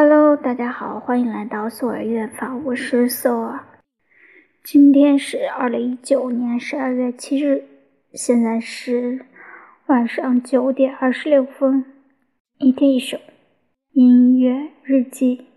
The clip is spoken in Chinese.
Hello，大家好，欢迎来到索尔乐法，我是索尔。今天是二零一九年十二月七日，现在是晚上九点二十六分。一天一首音乐日记。